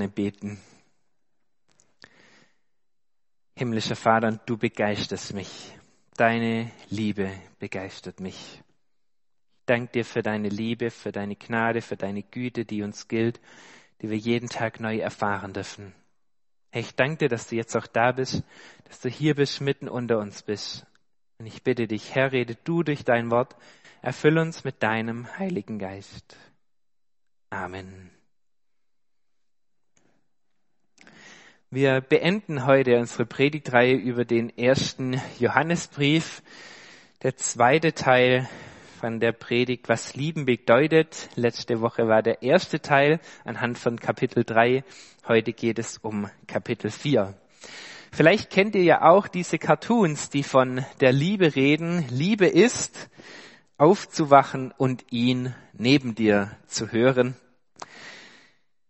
gerne beten. Himmlischer Vater, du begeisterst mich. Deine Liebe begeistert mich. Ich danke dir für deine Liebe, für deine Gnade, für deine Güte, die uns gilt, die wir jeden Tag neu erfahren dürfen. Ich danke dir, dass du jetzt auch da bist, dass du hier bist, mitten unter uns bist. Und ich bitte dich, Herr, rede du durch dein Wort, erfüll uns mit deinem Heiligen Geist. Amen. Wir beenden heute unsere Predigtreihe über den ersten Johannesbrief. Der zweite Teil von der Predigt, was Lieben bedeutet. Letzte Woche war der erste Teil anhand von Kapitel 3. Heute geht es um Kapitel 4. Vielleicht kennt ihr ja auch diese Cartoons, die von der Liebe reden. Liebe ist, aufzuwachen und ihn neben dir zu hören.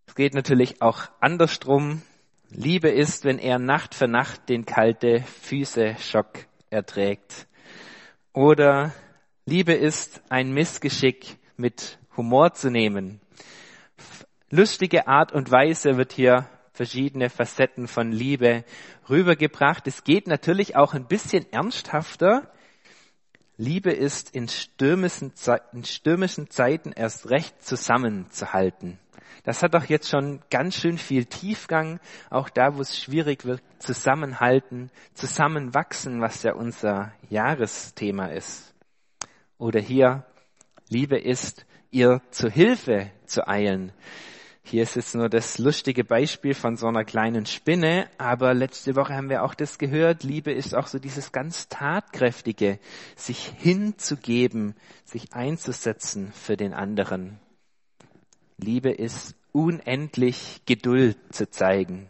Es geht natürlich auch andersrum. Liebe ist, wenn er Nacht für Nacht den kalte Füße-Schock erträgt. Oder Liebe ist, ein Missgeschick mit Humor zu nehmen. Lustige Art und Weise wird hier verschiedene Facetten von Liebe rübergebracht. Es geht natürlich auch ein bisschen ernsthafter. Liebe ist in stürmischen, in stürmischen Zeiten erst recht zusammenzuhalten. Das hat doch jetzt schon ganz schön viel Tiefgang, auch da, wo es schwierig wird, zusammenhalten, zusammenwachsen, was ja unser Jahresthema ist. Oder hier, Liebe ist, ihr zu Hilfe zu eilen. Hier ist jetzt nur das lustige Beispiel von so einer kleinen Spinne, aber letzte Woche haben wir auch das gehört. Liebe ist auch so dieses ganz tatkräftige, sich hinzugeben, sich einzusetzen für den anderen. Liebe ist unendlich Geduld zu zeigen.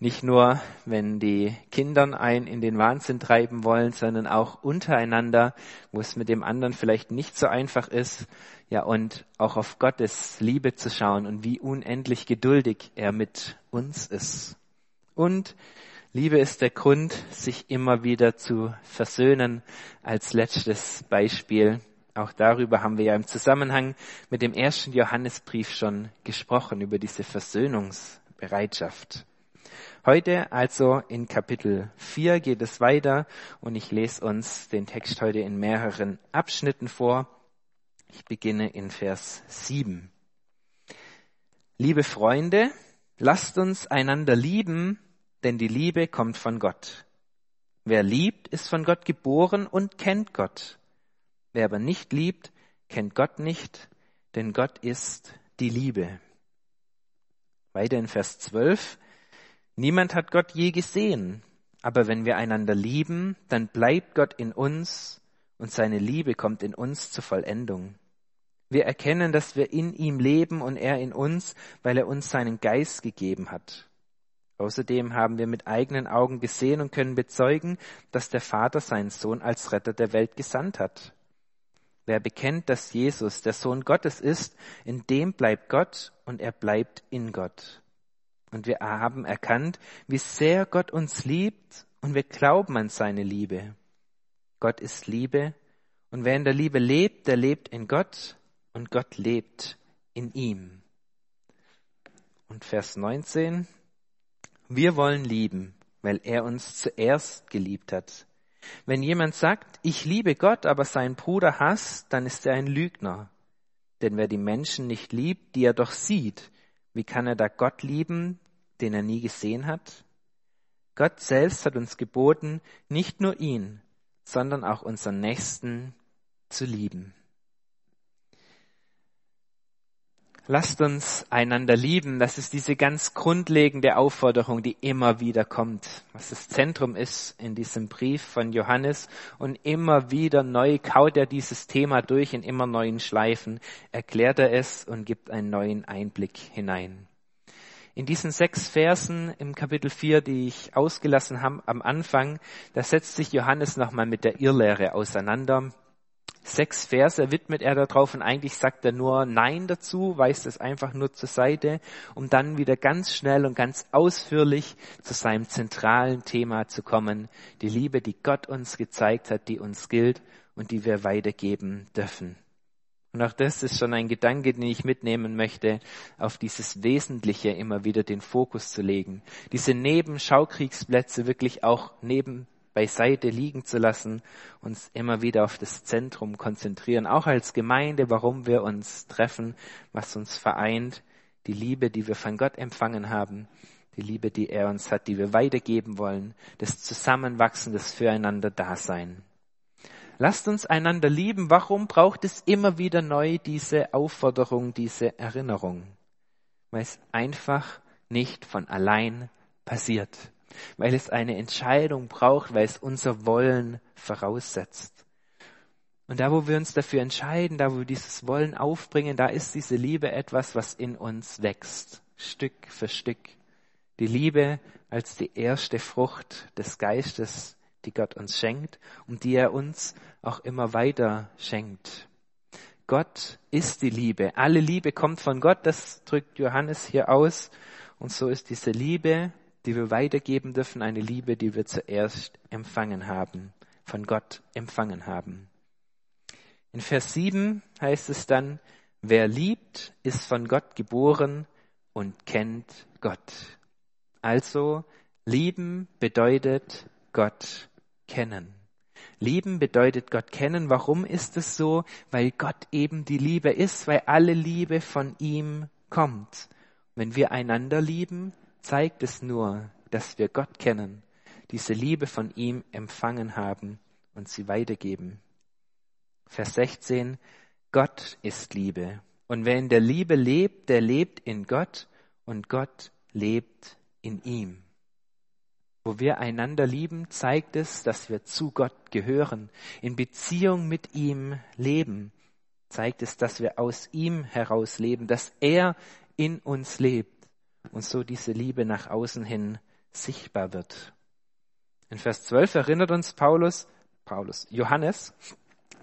Nicht nur, wenn die Kindern einen in den Wahnsinn treiben wollen, sondern auch untereinander, wo es mit dem anderen vielleicht nicht so einfach ist. Ja, und auch auf Gottes Liebe zu schauen und wie unendlich geduldig er mit uns ist. Und Liebe ist der Grund, sich immer wieder zu versöhnen. Als letztes Beispiel auch darüber haben wir ja im Zusammenhang mit dem ersten Johannesbrief schon gesprochen, über diese Versöhnungsbereitschaft. Heute also in Kapitel 4 geht es weiter und ich lese uns den Text heute in mehreren Abschnitten vor. Ich beginne in Vers 7. Liebe Freunde, lasst uns einander lieben, denn die Liebe kommt von Gott. Wer liebt, ist von Gott geboren und kennt Gott. Wer aber nicht liebt, kennt Gott nicht, denn Gott ist die Liebe. Weiter in Vers 12. Niemand hat Gott je gesehen, aber wenn wir einander lieben, dann bleibt Gott in uns und seine Liebe kommt in uns zur Vollendung. Wir erkennen, dass wir in ihm leben und er in uns, weil er uns seinen Geist gegeben hat. Außerdem haben wir mit eigenen Augen gesehen und können bezeugen, dass der Vater seinen Sohn als Retter der Welt gesandt hat. Wer bekennt, dass Jesus der Sohn Gottes ist, in dem bleibt Gott und er bleibt in Gott. Und wir haben erkannt, wie sehr Gott uns liebt und wir glauben an seine Liebe. Gott ist Liebe und wer in der Liebe lebt, der lebt in Gott und Gott lebt in ihm. Und Vers 19. Wir wollen lieben, weil er uns zuerst geliebt hat. Wenn jemand sagt, ich liebe Gott, aber seinen Bruder hasst, dann ist er ein Lügner. Denn wer die Menschen nicht liebt, die er doch sieht, wie kann er da Gott lieben, den er nie gesehen hat? Gott selbst hat uns geboten, nicht nur ihn, sondern auch unseren Nächsten zu lieben. Lasst uns einander lieben. Das ist diese ganz grundlegende Aufforderung, die immer wieder kommt, was das Zentrum ist in diesem Brief von Johannes. Und immer wieder neu kaut er dieses Thema durch in immer neuen Schleifen, erklärt er es und gibt einen neuen Einblick hinein. In diesen sechs Versen im Kapitel 4, die ich ausgelassen habe am Anfang, da setzt sich Johannes nochmal mit der Irrlehre auseinander Sechs Verse widmet er darauf und eigentlich sagt er nur Nein dazu, weist es einfach nur zur Seite, um dann wieder ganz schnell und ganz ausführlich zu seinem zentralen Thema zu kommen. Die Liebe, die Gott uns gezeigt hat, die uns gilt und die wir weitergeben dürfen. Und auch das ist schon ein Gedanke, den ich mitnehmen möchte, auf dieses Wesentliche immer wieder den Fokus zu legen. Diese Nebenschaukriegsplätze wirklich auch neben beiseite liegen zu lassen, uns immer wieder auf das Zentrum konzentrieren, auch als Gemeinde, warum wir uns treffen, was uns vereint, die Liebe, die wir von Gott empfangen haben, die Liebe, die er uns hat, die wir weitergeben wollen, das Zusammenwachsen, das Füreinander-Dasein. Lasst uns einander lieben. Warum braucht es immer wieder neu diese Aufforderung, diese Erinnerung? Weil es einfach nicht von allein passiert. Weil es eine Entscheidung braucht, weil es unser Wollen voraussetzt. Und da, wo wir uns dafür entscheiden, da, wo wir dieses Wollen aufbringen, da ist diese Liebe etwas, was in uns wächst. Stück für Stück. Die Liebe als die erste Frucht des Geistes, die Gott uns schenkt und die er uns auch immer weiter schenkt. Gott ist die Liebe. Alle Liebe kommt von Gott, das drückt Johannes hier aus. Und so ist diese Liebe, die wir weitergeben dürfen, eine Liebe, die wir zuerst empfangen haben, von Gott empfangen haben. In Vers 7 heißt es dann, wer liebt, ist von Gott geboren und kennt Gott. Also, lieben bedeutet Gott kennen. Lieben bedeutet Gott kennen. Warum ist es so? Weil Gott eben die Liebe ist, weil alle Liebe von ihm kommt. Wenn wir einander lieben, zeigt es nur, dass wir Gott kennen, diese Liebe von ihm empfangen haben und sie weitergeben. Vers 16, Gott ist Liebe. Und wer in der Liebe lebt, der lebt in Gott und Gott lebt in ihm wo wir einander lieben, zeigt es, dass wir zu Gott gehören, in Beziehung mit ihm leben, zeigt es, dass wir aus ihm heraus leben, dass er in uns lebt und so diese Liebe nach außen hin sichtbar wird. In Vers 12 erinnert uns Paulus, Paulus, Johannes,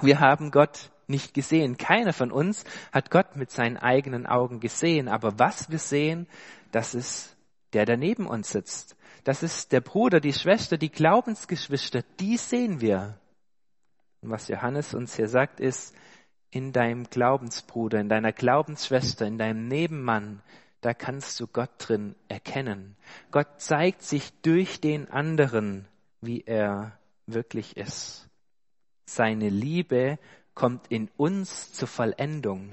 wir haben Gott nicht gesehen. Keiner von uns hat Gott mit seinen eigenen Augen gesehen. Aber was wir sehen, das ist der, der neben uns sitzt. Das ist der Bruder, die Schwester, die Glaubensgeschwister, die sehen wir. Und was Johannes uns hier sagt, ist, in deinem Glaubensbruder, in deiner Glaubensschwester, in deinem Nebenmann, da kannst du Gott drin erkennen. Gott zeigt sich durch den anderen, wie er wirklich ist. Seine Liebe kommt in uns zur Vollendung.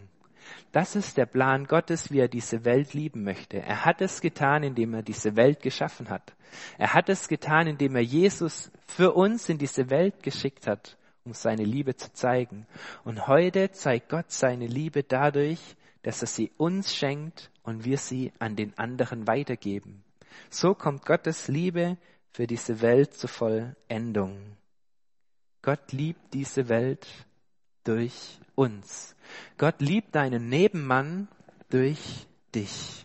Das ist der Plan Gottes, wie er diese Welt lieben möchte. Er hat es getan, indem er diese Welt geschaffen hat. Er hat es getan, indem er Jesus für uns in diese Welt geschickt hat, um seine Liebe zu zeigen. Und heute zeigt Gott seine Liebe dadurch, dass er sie uns schenkt und wir sie an den anderen weitergeben. So kommt Gottes Liebe für diese Welt zur Vollendung. Gott liebt diese Welt durch uns. Gott liebt deinen Nebenmann durch dich.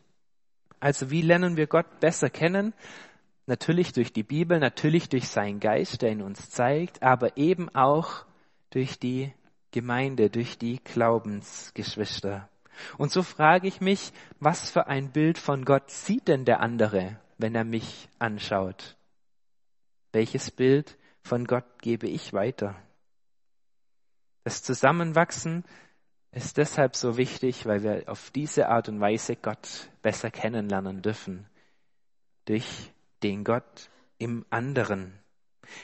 Also wie lernen wir Gott besser kennen? Natürlich durch die Bibel, natürlich durch seinen Geist, der ihn uns zeigt, aber eben auch durch die Gemeinde, durch die Glaubensgeschwister. Und so frage ich mich, was für ein Bild von Gott sieht denn der andere, wenn er mich anschaut? Welches Bild von Gott gebe ich weiter? Das Zusammenwachsen ist deshalb so wichtig, weil wir auf diese Art und Weise Gott besser kennenlernen dürfen. Durch den Gott im anderen.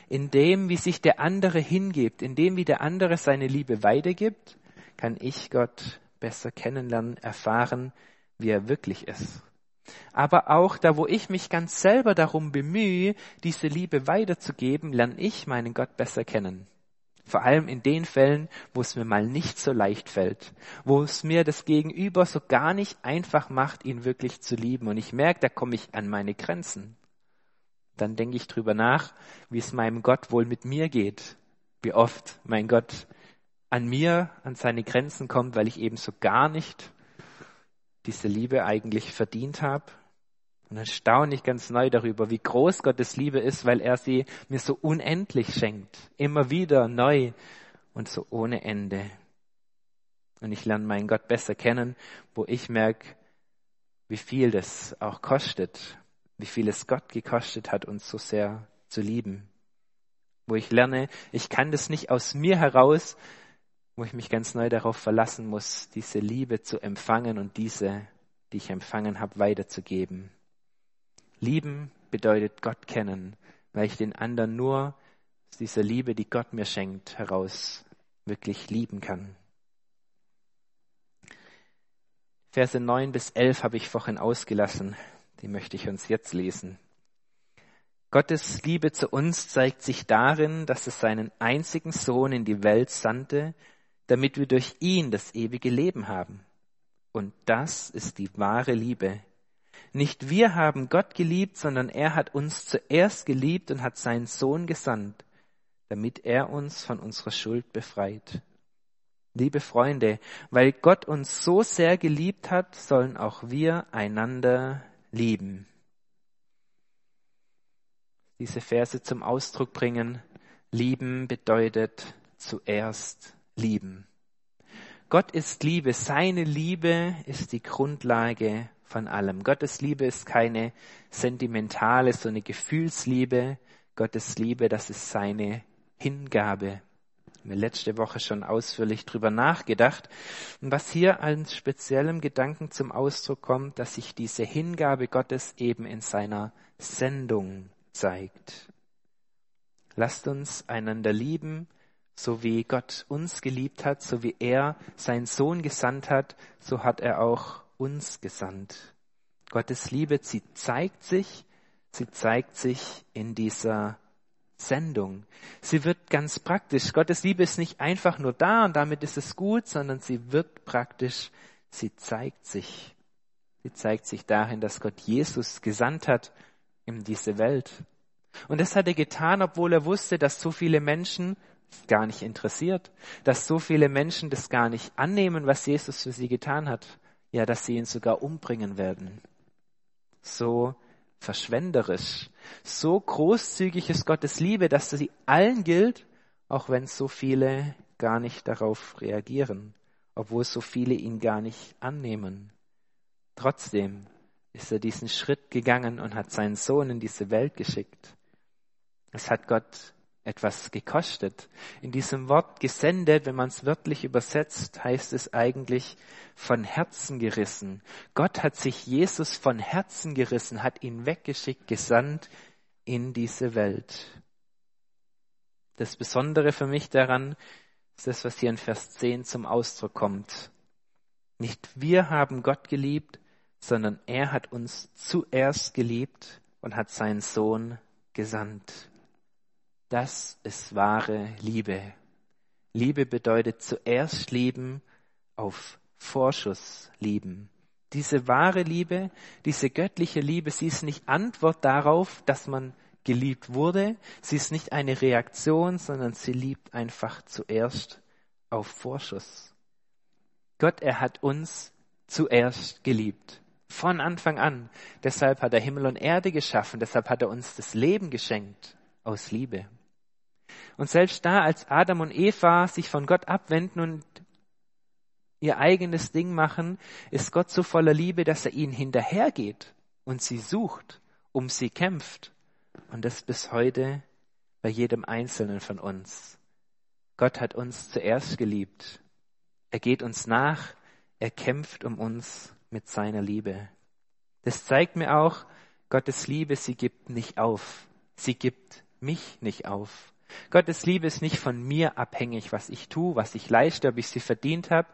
In dem, wie sich der andere hingibt, in dem, wie der andere seine Liebe weitergibt, kann ich Gott besser kennenlernen, erfahren, wie er wirklich ist. Aber auch da, wo ich mich ganz selber darum bemühe, diese Liebe weiterzugeben, lerne ich meinen Gott besser kennen. Vor allem in den Fällen, wo es mir mal nicht so leicht fällt, wo es mir das Gegenüber so gar nicht einfach macht, ihn wirklich zu lieben. Und ich merke, da komme ich an meine Grenzen. Dann denke ich drüber nach, wie es meinem Gott wohl mit mir geht. Wie oft mein Gott an mir, an seine Grenzen kommt, weil ich eben so gar nicht diese Liebe eigentlich verdient habe. Und dann staune ich ganz neu darüber, wie groß Gottes Liebe ist, weil er sie mir so unendlich schenkt. Immer wieder neu und so ohne Ende. Und ich lerne meinen Gott besser kennen, wo ich merke, wie viel das auch kostet, wie viel es Gott gekostet hat, uns so sehr zu lieben. Wo ich lerne, ich kann das nicht aus mir heraus, wo ich mich ganz neu darauf verlassen muss, diese Liebe zu empfangen und diese, die ich empfangen habe, weiterzugeben. Lieben bedeutet Gott kennen, weil ich den anderen nur aus dieser Liebe, die Gott mir schenkt, heraus wirklich lieben kann. Verse 9 bis 11 habe ich vorhin ausgelassen. Die möchte ich uns jetzt lesen. Gottes Liebe zu uns zeigt sich darin, dass es seinen einzigen Sohn in die Welt sandte, damit wir durch ihn das ewige Leben haben. Und das ist die wahre Liebe. Nicht wir haben Gott geliebt, sondern er hat uns zuerst geliebt und hat seinen Sohn gesandt, damit er uns von unserer Schuld befreit. Liebe Freunde, weil Gott uns so sehr geliebt hat, sollen auch wir einander lieben. Diese Verse zum Ausdruck bringen. Lieben bedeutet zuerst lieben. Gott ist Liebe. Seine Liebe ist die Grundlage von allem. Gottes Liebe ist keine sentimentale, so eine Gefühlsliebe. Gottes Liebe, das ist seine Hingabe. Wir letzte Woche schon ausführlich drüber nachgedacht. Und was hier als speziellem Gedanken zum Ausdruck kommt, dass sich diese Hingabe Gottes eben in seiner Sendung zeigt. Lasst uns einander lieben, so wie Gott uns geliebt hat, so wie er seinen Sohn gesandt hat, so hat er auch uns gesandt. Gottes Liebe, sie zeigt sich, sie zeigt sich in dieser Sendung. Sie wird ganz praktisch. Gottes Liebe ist nicht einfach nur da und damit ist es gut, sondern sie wird praktisch. Sie zeigt sich. Sie zeigt sich darin, dass Gott Jesus gesandt hat in diese Welt. Und das hat er getan, obwohl er wusste, dass so viele Menschen gar nicht interessiert, dass so viele Menschen das gar nicht annehmen, was Jesus für sie getan hat. Ja, dass sie ihn sogar umbringen werden. So verschwenderisch. So großzügig ist Gottes Liebe, dass sie allen gilt, auch wenn so viele gar nicht darauf reagieren, obwohl so viele ihn gar nicht annehmen. Trotzdem ist er diesen Schritt gegangen und hat seinen Sohn in diese Welt geschickt. Es hat Gott etwas gekostet. In diesem Wort gesendet, wenn man es wörtlich übersetzt, heißt es eigentlich von Herzen gerissen. Gott hat sich Jesus von Herzen gerissen, hat ihn weggeschickt, gesandt in diese Welt. Das Besondere für mich daran ist das, was hier in Vers 10 zum Ausdruck kommt. Nicht wir haben Gott geliebt, sondern er hat uns zuerst geliebt und hat seinen Sohn gesandt. Das ist wahre Liebe. Liebe bedeutet zuerst lieben, auf Vorschuss lieben. Diese wahre Liebe, diese göttliche Liebe, sie ist nicht Antwort darauf, dass man geliebt wurde. Sie ist nicht eine Reaktion, sondern sie liebt einfach zuerst auf Vorschuss. Gott, er hat uns zuerst geliebt. Von Anfang an. Deshalb hat er Himmel und Erde geschaffen. Deshalb hat er uns das Leben geschenkt. Aus Liebe. Und selbst da, als Adam und Eva sich von Gott abwenden und ihr eigenes Ding machen, ist Gott so voller Liebe, dass er ihnen hinterhergeht und sie sucht, um sie kämpft. Und das bis heute bei jedem Einzelnen von uns. Gott hat uns zuerst geliebt. Er geht uns nach, er kämpft um uns mit seiner Liebe. Das zeigt mir auch, Gottes Liebe, sie gibt nicht auf. Sie gibt mich nicht auf. Gottes Liebe ist nicht von mir abhängig, was ich tue, was ich leiste, ob ich sie verdient habe.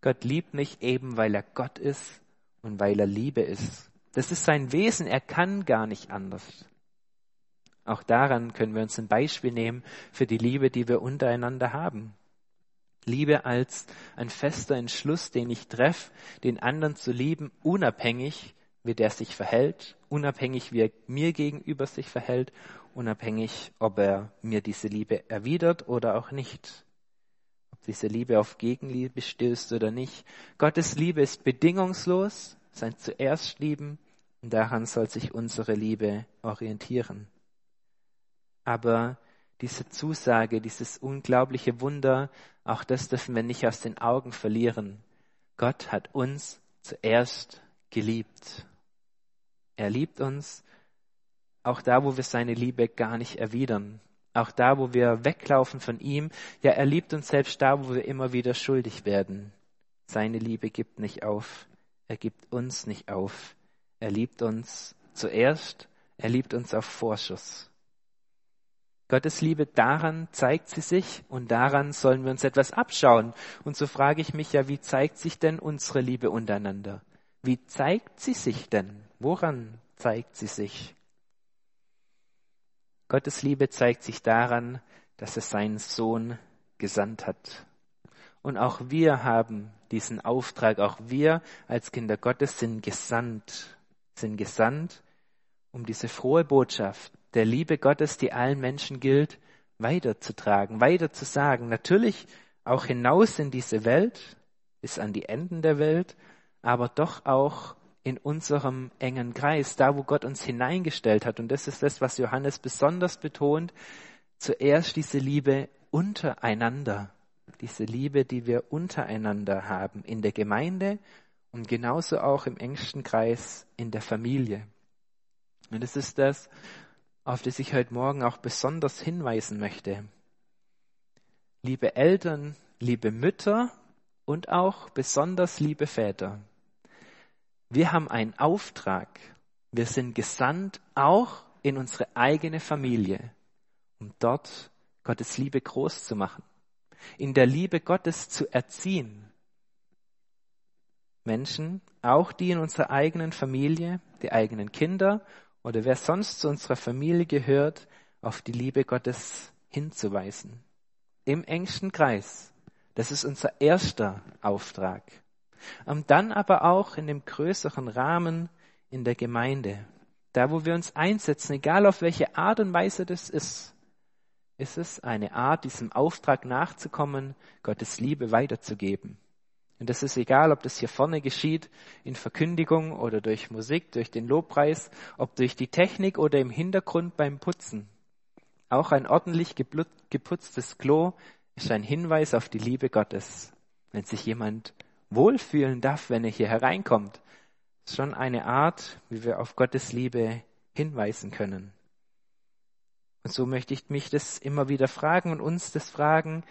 Gott liebt mich eben, weil er Gott ist und weil er Liebe ist. Das ist sein Wesen, er kann gar nicht anders. Auch daran können wir uns ein Beispiel nehmen für die Liebe, die wir untereinander haben. Liebe als ein fester Entschluss, den ich treffe, den anderen zu lieben, unabhängig, wie der sich verhält, unabhängig, wie er mir gegenüber sich verhält unabhängig, ob er mir diese Liebe erwidert oder auch nicht. Ob diese Liebe auf Gegenliebe stößt oder nicht. Gottes Liebe ist bedingungslos, sein zuerst lieben, und daran soll sich unsere Liebe orientieren. Aber diese Zusage, dieses unglaubliche Wunder, auch das dürfen wir nicht aus den Augen verlieren. Gott hat uns zuerst geliebt. Er liebt uns auch da, wo wir seine Liebe gar nicht erwidern. Auch da, wo wir weglaufen von ihm. Ja, er liebt uns selbst da, wo wir immer wieder schuldig werden. Seine Liebe gibt nicht auf. Er gibt uns nicht auf. Er liebt uns zuerst. Er liebt uns auf Vorschuss. Gottes Liebe, daran zeigt sie sich und daran sollen wir uns etwas abschauen. Und so frage ich mich ja, wie zeigt sich denn unsere Liebe untereinander? Wie zeigt sie sich denn? Woran zeigt sie sich? Gottes Liebe zeigt sich daran, dass er seinen Sohn gesandt hat. Und auch wir haben diesen Auftrag, auch wir als Kinder Gottes sind gesandt, sind gesandt, um diese frohe Botschaft der Liebe Gottes, die allen Menschen gilt, weiterzutragen, weiterzusagen. Natürlich auch hinaus in diese Welt, bis an die Enden der Welt, aber doch auch in unserem engen Kreis, da wo Gott uns hineingestellt hat. Und das ist das, was Johannes besonders betont. Zuerst diese Liebe untereinander, diese Liebe, die wir untereinander haben, in der Gemeinde und genauso auch im engsten Kreis in der Familie. Und das ist das, auf das ich heute Morgen auch besonders hinweisen möchte. Liebe Eltern, liebe Mütter und auch besonders liebe Väter. Wir haben einen Auftrag. Wir sind gesandt auch in unsere eigene Familie, um dort Gottes Liebe groß zu machen, in der Liebe Gottes zu erziehen. Menschen, auch die in unserer eigenen Familie, die eigenen Kinder oder wer sonst zu unserer Familie gehört, auf die Liebe Gottes hinzuweisen. Im engsten Kreis. Das ist unser erster Auftrag. Und dann aber auch in dem größeren Rahmen in der Gemeinde. Da, wo wir uns einsetzen, egal auf welche Art und Weise das ist, ist es eine Art, diesem Auftrag nachzukommen, Gottes Liebe weiterzugeben. Und das ist egal, ob das hier vorne geschieht, in Verkündigung oder durch Musik, durch den Lobpreis, ob durch die Technik oder im Hintergrund beim Putzen. Auch ein ordentlich geputztes Klo ist ein Hinweis auf die Liebe Gottes. Wenn sich jemand wohlfühlen darf, wenn er hier hereinkommt. Schon eine Art, wie wir auf Gottes Liebe hinweisen können. Und so möchte ich mich das immer wieder fragen und uns das fragen,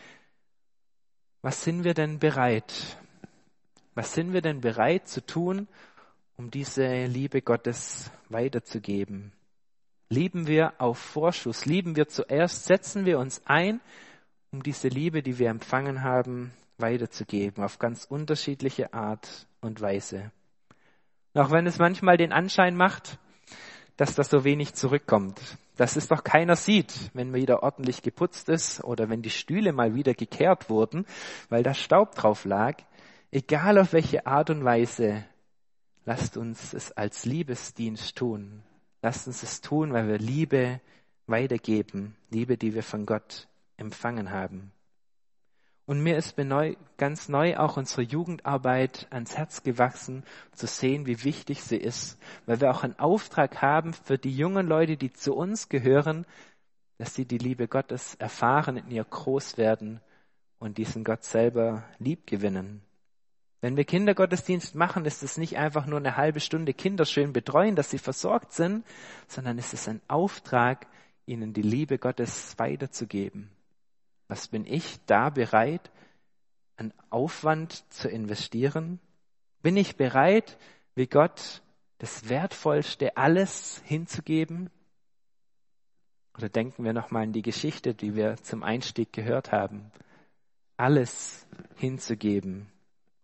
was sind wir denn bereit? Was sind wir denn bereit zu tun, um diese Liebe Gottes weiterzugeben? Lieben wir auf Vorschuss? Lieben wir zuerst? Setzen wir uns ein, um diese Liebe, die wir empfangen haben, weiterzugeben, auf ganz unterschiedliche Art und Weise. Und auch wenn es manchmal den Anschein macht, dass das so wenig zurückkommt, dass es doch keiner sieht, wenn wieder ordentlich geputzt ist oder wenn die Stühle mal wieder gekehrt wurden, weil da Staub drauf lag, egal auf welche Art und Weise, lasst uns es als Liebesdienst tun. Lasst uns es tun, weil wir Liebe weitergeben, Liebe, die wir von Gott empfangen haben. Und mir ist ganz neu auch unsere Jugendarbeit ans Herz gewachsen, zu sehen, wie wichtig sie ist, weil wir auch einen Auftrag haben für die jungen Leute, die zu uns gehören, dass sie die Liebe Gottes erfahren, in ihr groß werden und diesen Gott selber lieb gewinnen. Wenn wir Kindergottesdienst machen, ist es nicht einfach nur eine halbe Stunde Kinder schön betreuen, dass sie versorgt sind, sondern es ist ein Auftrag, ihnen die Liebe Gottes weiterzugeben. Was bin ich da bereit, an Aufwand zu investieren? Bin ich bereit, wie Gott das Wertvollste alles hinzugeben? Oder denken wir nochmal an die Geschichte, die wir zum Einstieg gehört haben. Alles hinzugeben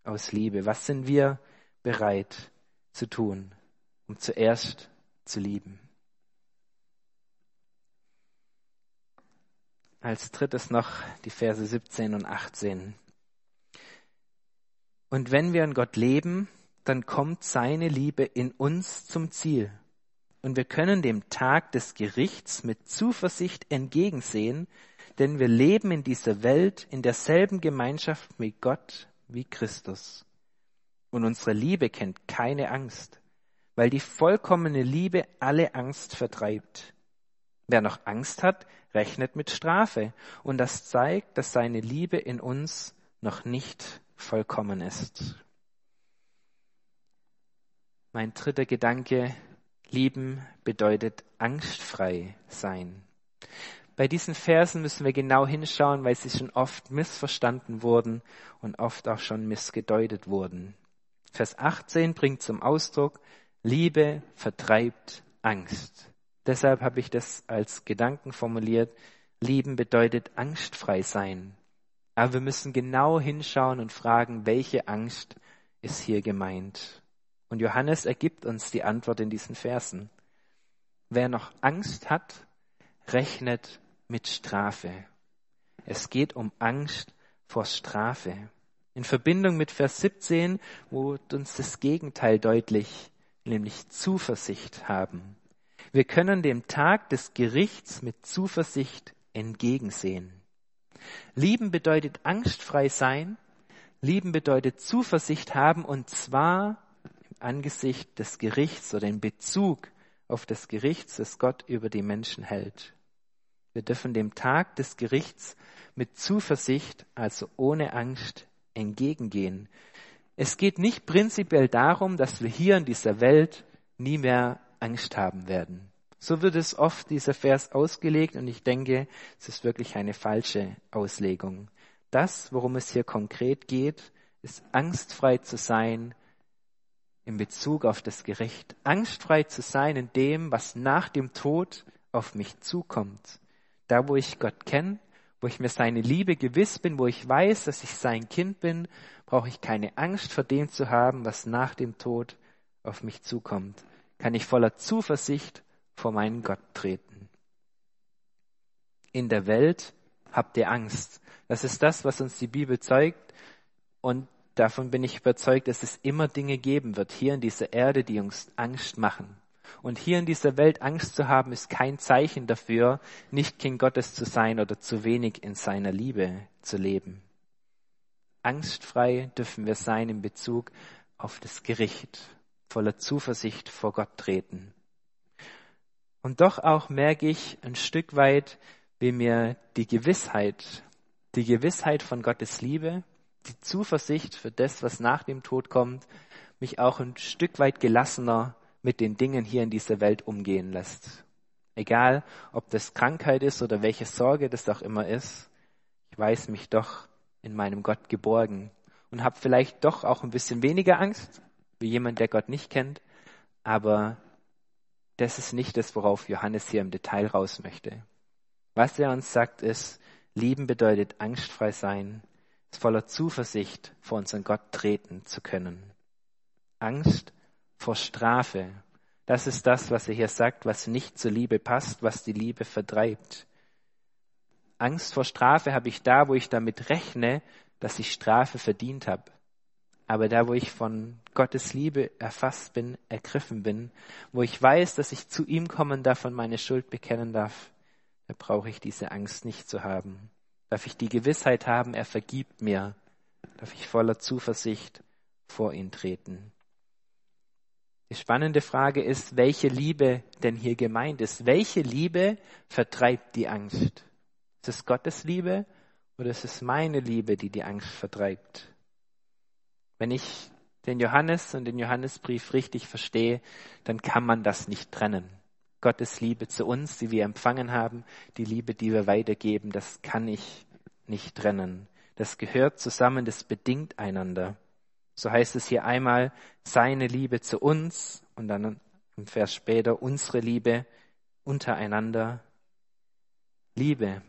aus Liebe. Was sind wir bereit zu tun, um zuerst zu lieben? Als drittes noch die Verse 17 und 18. Und wenn wir an Gott leben, dann kommt seine Liebe in uns zum Ziel. Und wir können dem Tag des Gerichts mit Zuversicht entgegensehen, denn wir leben in dieser Welt in derselben Gemeinschaft mit Gott wie Christus. Und unsere Liebe kennt keine Angst, weil die vollkommene Liebe alle Angst vertreibt. Wer noch Angst hat, rechnet mit Strafe. Und das zeigt, dass seine Liebe in uns noch nicht vollkommen ist. Mein dritter Gedanke, lieben bedeutet angstfrei sein. Bei diesen Versen müssen wir genau hinschauen, weil sie schon oft missverstanden wurden und oft auch schon missgedeutet wurden. Vers 18 bringt zum Ausdruck, Liebe vertreibt Angst. Deshalb habe ich das als Gedanken formuliert. Lieben bedeutet angstfrei sein. Aber wir müssen genau hinschauen und fragen, welche Angst ist hier gemeint. Und Johannes ergibt uns die Antwort in diesen Versen. Wer noch Angst hat, rechnet mit Strafe. Es geht um Angst vor Strafe. In Verbindung mit Vers 17 wird uns das Gegenteil deutlich, nämlich Zuversicht haben. Wir können dem Tag des Gerichts mit Zuversicht entgegensehen. Lieben bedeutet angstfrei sein, lieben bedeutet Zuversicht haben und zwar im Angesicht des Gerichts oder in Bezug auf das Gericht, das Gott über die Menschen hält. Wir dürfen dem Tag des Gerichts mit Zuversicht, also ohne Angst, entgegengehen. Es geht nicht prinzipiell darum, dass wir hier in dieser Welt nie mehr Angst haben werden. So wird es oft dieser Vers ausgelegt und ich denke, es ist wirklich eine falsche Auslegung. Das, worum es hier konkret geht, ist angstfrei zu sein in Bezug auf das Gericht. Angstfrei zu sein in dem, was nach dem Tod auf mich zukommt. Da, wo ich Gott kenne, wo ich mir seine Liebe gewiss bin, wo ich weiß, dass ich sein Kind bin, brauche ich keine Angst vor dem zu haben, was nach dem Tod auf mich zukommt. Kann ich voller Zuversicht vor meinen Gott treten. In der Welt habt ihr Angst. Das ist das, was uns die Bibel zeigt. Und davon bin ich überzeugt, dass es immer Dinge geben wird hier in dieser Erde, die uns Angst machen. Und hier in dieser Welt Angst zu haben, ist kein Zeichen dafür, nicht Kind Gottes zu sein oder zu wenig in seiner Liebe zu leben. Angstfrei dürfen wir sein in Bezug auf das Gericht, voller Zuversicht vor Gott treten. Und doch auch merke ich ein Stück weit, wie mir die Gewissheit, die Gewissheit von Gottes Liebe, die Zuversicht für das, was nach dem Tod kommt, mich auch ein Stück weit gelassener mit den Dingen hier in dieser Welt umgehen lässt. Egal, ob das Krankheit ist oder welche Sorge das auch immer ist, ich weiß mich doch in meinem Gott geborgen und habe vielleicht doch auch ein bisschen weniger Angst wie jemand, der Gott nicht kennt, aber das ist nicht das, worauf Johannes hier im Detail raus möchte. Was er uns sagt ist, lieben bedeutet angstfrei sein, voller Zuversicht vor unseren Gott treten zu können. Angst vor Strafe. Das ist das, was er hier sagt, was nicht zur Liebe passt, was die Liebe vertreibt. Angst vor Strafe habe ich da, wo ich damit rechne, dass ich Strafe verdient habe. Aber da, wo ich von Gottes Liebe erfasst bin, ergriffen bin, wo ich weiß, dass ich zu ihm kommen darf und meine Schuld bekennen darf, da brauche ich diese Angst nicht zu haben. Darf ich die Gewissheit haben, er vergibt mir, darf ich voller Zuversicht vor ihn treten. Die spannende Frage ist, welche Liebe denn hier gemeint ist. Welche Liebe vertreibt die Angst? Ist es Gottes Liebe oder ist es meine Liebe, die die Angst vertreibt? Wenn ich den Johannes und den Johannesbrief richtig verstehe, dann kann man das nicht trennen. Gottes Liebe zu uns, die wir empfangen haben, die Liebe, die wir weitergeben, das kann ich nicht trennen. Das gehört zusammen, das bedingt einander. So heißt es hier einmal seine Liebe zu uns und dann im Vers später unsere Liebe untereinander. Liebe,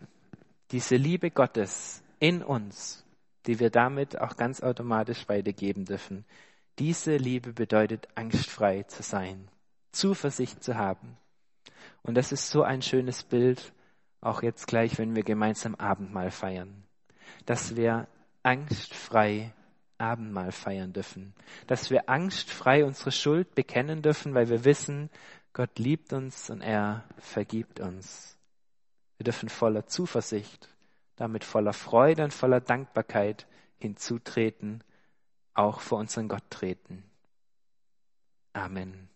diese Liebe Gottes in uns, die wir damit auch ganz automatisch weitergeben dürfen. Diese Liebe bedeutet angstfrei zu sein, Zuversicht zu haben. Und das ist so ein schönes Bild, auch jetzt gleich, wenn wir gemeinsam Abendmahl feiern, dass wir angstfrei Abendmahl feiern dürfen, dass wir angstfrei unsere Schuld bekennen dürfen, weil wir wissen, Gott liebt uns und er vergibt uns. Wir dürfen voller Zuversicht, damit voller Freude und voller Dankbarkeit hinzutreten, auch vor unseren Gott treten. Amen.